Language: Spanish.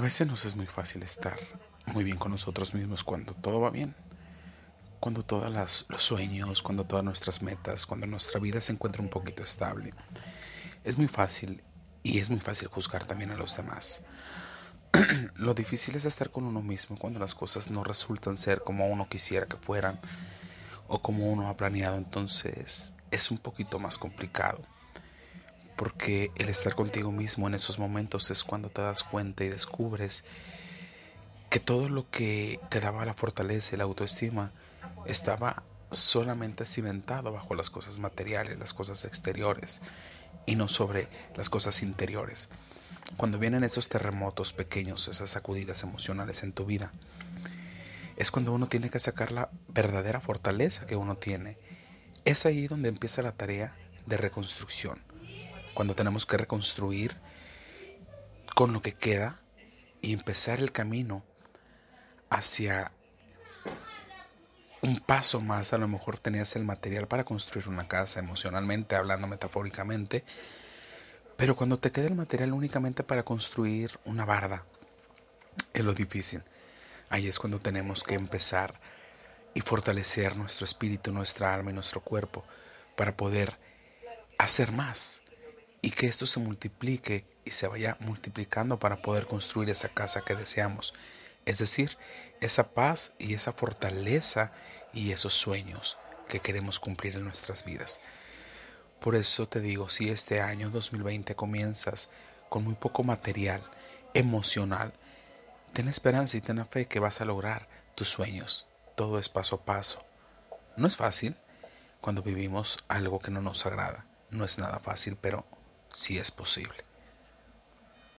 A veces nos es muy fácil estar muy bien con nosotros mismos cuando todo va bien, cuando todos los sueños, cuando todas nuestras metas, cuando nuestra vida se encuentra un poquito estable. Es muy fácil y es muy fácil juzgar también a los demás. Lo difícil es estar con uno mismo cuando las cosas no resultan ser como uno quisiera que fueran o como uno ha planeado, entonces es un poquito más complicado. Porque el estar contigo mismo en esos momentos es cuando te das cuenta y descubres que todo lo que te daba la fortaleza y la autoestima estaba solamente cimentado bajo las cosas materiales, las cosas exteriores y no sobre las cosas interiores. Cuando vienen esos terremotos pequeños, esas sacudidas emocionales en tu vida, es cuando uno tiene que sacar la verdadera fortaleza que uno tiene. Es ahí donde empieza la tarea de reconstrucción. Cuando tenemos que reconstruir con lo que queda y empezar el camino hacia un paso más. A lo mejor tenías el material para construir una casa emocionalmente, hablando metafóricamente. Pero cuando te queda el material únicamente para construir una barda, es lo difícil. Ahí es cuando tenemos que empezar y fortalecer nuestro espíritu, nuestra alma y nuestro cuerpo para poder hacer más y que esto se multiplique y se vaya multiplicando para poder construir esa casa que deseamos. Es decir, esa paz y esa fortaleza y esos sueños que queremos cumplir en nuestras vidas. Por eso te digo, si este año 2020 comienzas con muy poco material emocional, Ten esperanza y ten fe que vas a lograr tus sueños. Todo es paso a paso. No es fácil cuando vivimos algo que no nos agrada. No es nada fácil, pero sí es posible.